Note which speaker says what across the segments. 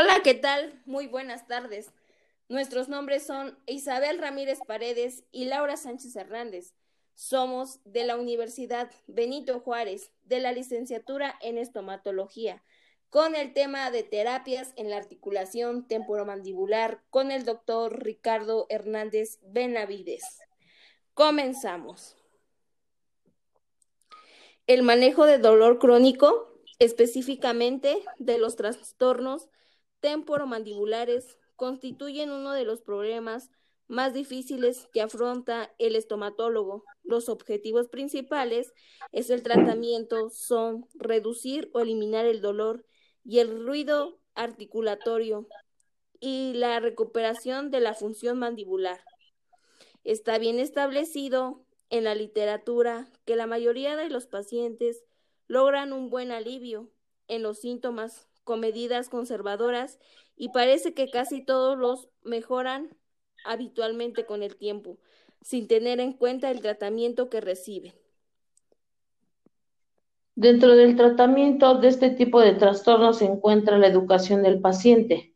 Speaker 1: Hola, ¿qué tal? Muy buenas tardes. Nuestros nombres son Isabel Ramírez Paredes y Laura Sánchez Hernández. Somos de la Universidad Benito Juárez, de la licenciatura en estomatología, con el tema de terapias en la articulación temporomandibular con el doctor Ricardo Hernández Benavides. Comenzamos. El manejo de dolor crónico, específicamente de los trastornos temporomandibulares, constituyen uno de los problemas más difíciles que afronta el estomatólogo. Los objetivos principales es el tratamiento son reducir o eliminar el dolor y el ruido articulatorio y la recuperación de la función mandibular. Está bien establecido en la literatura que la mayoría de los pacientes logran un buen alivio en los síntomas con medidas conservadoras y parece que casi todos los mejoran habitualmente con el tiempo, sin tener en cuenta el tratamiento que reciben.
Speaker 2: Dentro del tratamiento de este tipo de trastornos se encuentra la educación del paciente,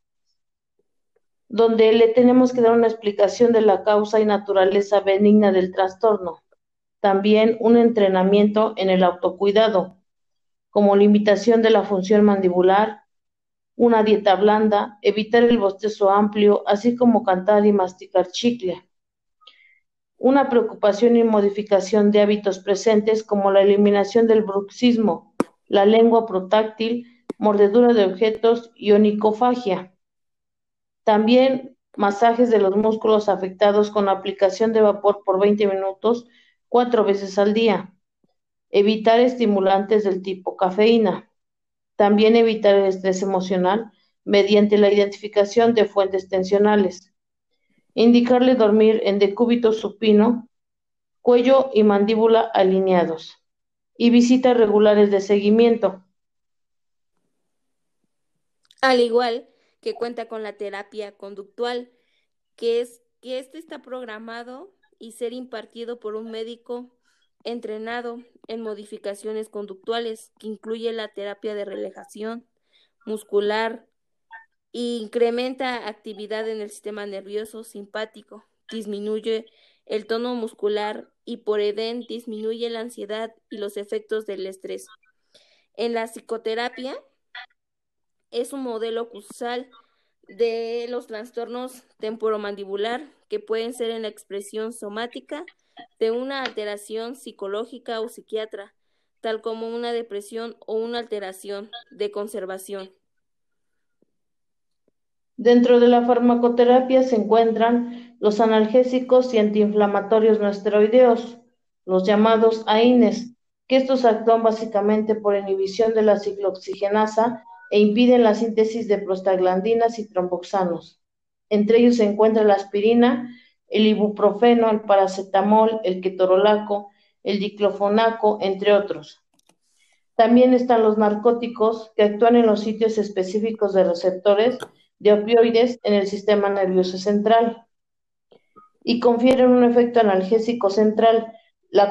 Speaker 2: donde le tenemos que dar una explicación de la causa y naturaleza benigna del trastorno. También un entrenamiento en el autocuidado, como limitación de la función mandibular, una dieta blanda, evitar el bostezo amplio, así como cantar y masticar chicle. Una preocupación y modificación de hábitos presentes como la eliminación del bruxismo, la lengua protáctil, mordedura de objetos y onicofagia. También masajes de los músculos afectados con aplicación de vapor por 20 minutos cuatro veces al día. Evitar estimulantes del tipo cafeína. También evitar el estrés emocional mediante la identificación de fuentes tensionales. Indicarle dormir en decúbito supino, cuello y mandíbula alineados. Y visitas regulares de seguimiento.
Speaker 1: Al igual que cuenta con la terapia conductual, que es que este está programado y ser impartido por un médico entrenado en modificaciones conductuales, que incluye la terapia de relajación muscular e incrementa actividad en el sistema nervioso simpático, disminuye el tono muscular y por edén disminuye la ansiedad y los efectos del estrés. En la psicoterapia es un modelo causal de los trastornos temporomandibular que pueden ser en la expresión somática, de una alteración psicológica o psiquiatra, tal como una depresión o una alteración de conservación.
Speaker 2: Dentro de la farmacoterapia se encuentran los analgésicos y antiinflamatorios no esteroideos, los llamados AINES, que estos actúan básicamente por inhibición de la ciclooxigenasa e impiden la síntesis de prostaglandinas y tromboxanos. Entre ellos se encuentra la aspirina, el ibuprofeno, el paracetamol, el ketorolaco, el diclofonaco, entre otros. También están los narcóticos que actúan en los sitios específicos de receptores de opioides en el sistema nervioso central y confieren un efecto analgésico central,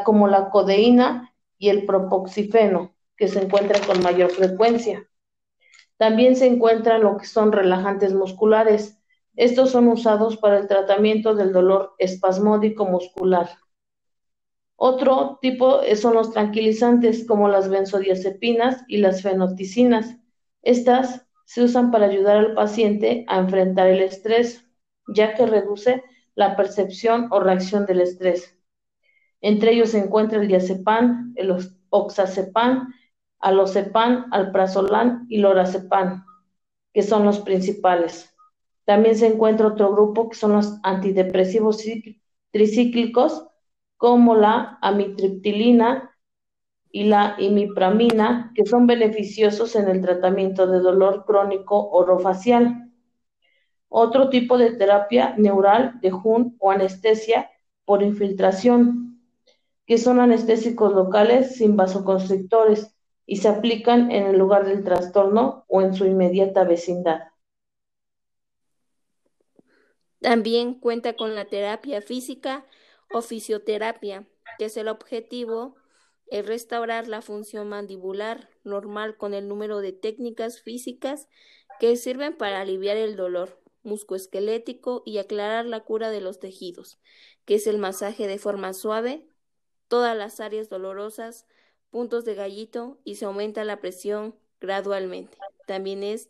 Speaker 2: como la codeína y el propoxifeno, que se encuentran con mayor frecuencia. También se encuentran lo que son relajantes musculares, estos son usados para el tratamiento del dolor espasmódico muscular. Otro tipo son los tranquilizantes como las benzodiazepinas y las fenoticinas. Estas se usan para ayudar al paciente a enfrentar el estrés, ya que reduce la percepción o reacción del estrés. Entre ellos se encuentra el diazepam, el oxazepam, alozepam, alprazolam y lorazepam, que son los principales. También se encuentra otro grupo que son los antidepresivos tricíclicos, como la amitriptilina y la imipramina, que son beneficiosos en el tratamiento de dolor crónico orofacial. Otro tipo de terapia neural de Jun o anestesia por infiltración, que son anestésicos locales sin vasoconstrictores y se aplican en el lugar del trastorno o en su inmediata vecindad.
Speaker 1: También cuenta con la terapia física o fisioterapia, que es el objetivo es restaurar la función mandibular normal con el número de técnicas físicas que sirven para aliviar el dolor muscoesquelético y aclarar la cura de los tejidos, que es el masaje de forma suave, todas las áreas dolorosas, puntos de gallito y se aumenta la presión gradualmente. También es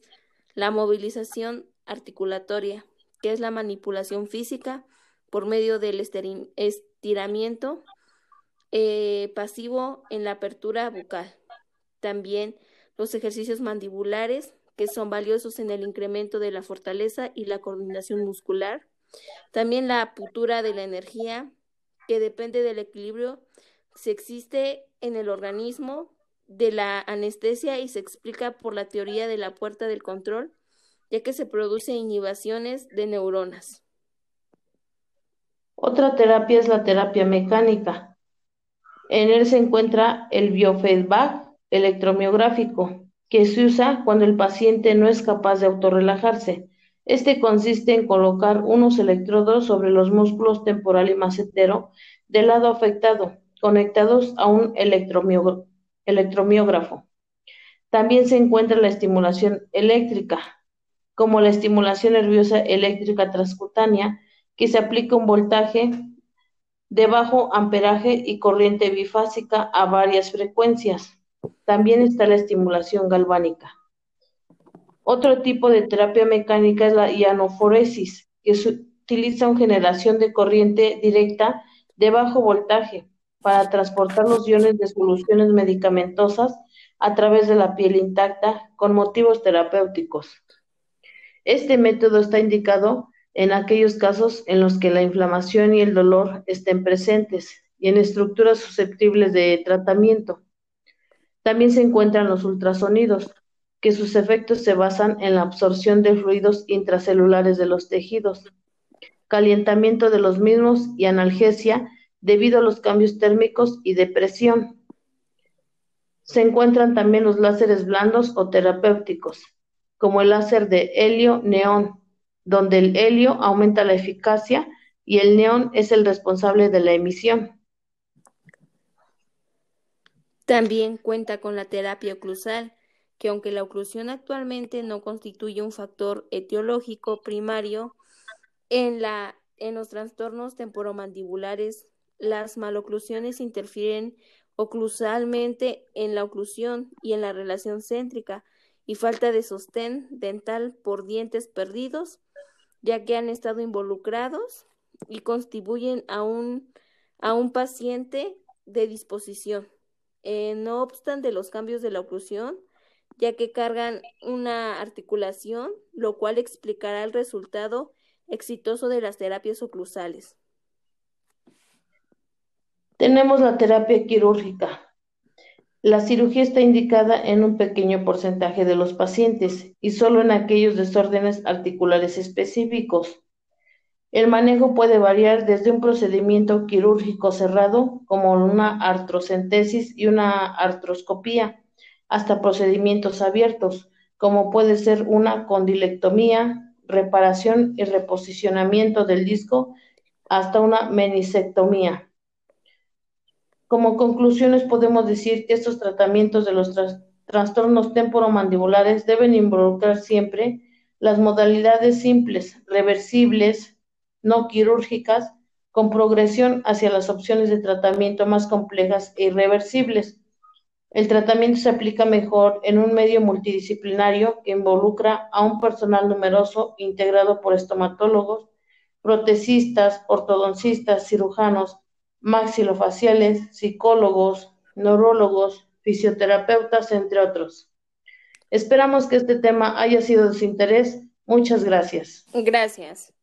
Speaker 1: la movilización articulatoria, que es la manipulación física por medio del estiramiento eh, pasivo en la apertura bucal. También los ejercicios mandibulares, que son valiosos en el incremento de la fortaleza y la coordinación muscular. También la putura de la energía, que depende del equilibrio si existe en el organismo de la anestesia y se explica por la teoría de la puerta del control, ya que se producen inhibiciones de neuronas.
Speaker 2: Otra terapia es la terapia mecánica. En él se encuentra el biofeedback electromiográfico, que se usa cuando el paciente no es capaz de autorrelajarse. Este consiste en colocar unos electrodos sobre los músculos temporal y macetero del lado afectado, conectados a un electromiógrafo. También se encuentra la estimulación eléctrica, como la estimulación nerviosa eléctrica transcutánea, que se aplica un voltaje de bajo amperaje y corriente bifásica a varias frecuencias. También está la estimulación galvánica. Otro tipo de terapia mecánica es la ionoforesis, que utiliza una generación de corriente directa de bajo voltaje para transportar los iones de soluciones medicamentosas a través de la piel intacta con motivos terapéuticos. Este método está indicado en aquellos casos en los que la inflamación y el dolor estén presentes y en estructuras susceptibles de tratamiento. También se encuentran los ultrasonidos, que sus efectos se basan en la absorción de fluidos intracelulares de los tejidos, calentamiento de los mismos y analgesia debido a los cambios térmicos y de presión. Se encuentran también los láseres blandos o terapéuticos, como el láser de helio-neón, donde el helio aumenta la eficacia y el neón es el responsable de la emisión.
Speaker 1: También cuenta con la terapia oclusal, que aunque la oclusión actualmente no constituye un factor etiológico primario en, la, en los trastornos temporomandibulares, las maloclusiones interfieren oclusalmente en la oclusión y en la relación céntrica y falta de sostén dental por dientes perdidos, ya que han estado involucrados y contribuyen a un, a un paciente de disposición. Eh, no obstante los cambios de la oclusión, ya que cargan una articulación, lo cual explicará el resultado exitoso de las terapias oclusales.
Speaker 2: Tenemos la terapia quirúrgica. La cirugía está indicada en un pequeño porcentaje de los pacientes y solo en aquellos desórdenes articulares específicos. El manejo puede variar desde un procedimiento quirúrgico cerrado, como una artrocentesis y una artroscopía, hasta procedimientos abiertos, como puede ser una condilectomía, reparación y reposicionamiento del disco, hasta una menisectomía. Como conclusiones podemos decir que estos tratamientos de los trastornos temporomandibulares deben involucrar siempre las modalidades simples, reversibles, no quirúrgicas, con progresión hacia las opciones de tratamiento más complejas e irreversibles. El tratamiento se aplica mejor en un medio multidisciplinario que involucra a un personal numeroso integrado por estomatólogos, protecistas, ortodoncistas, cirujanos, maxilofaciales, psicólogos, neurólogos, fisioterapeutas, entre otros. Esperamos que este tema haya sido de su interés. Muchas gracias.
Speaker 1: Gracias.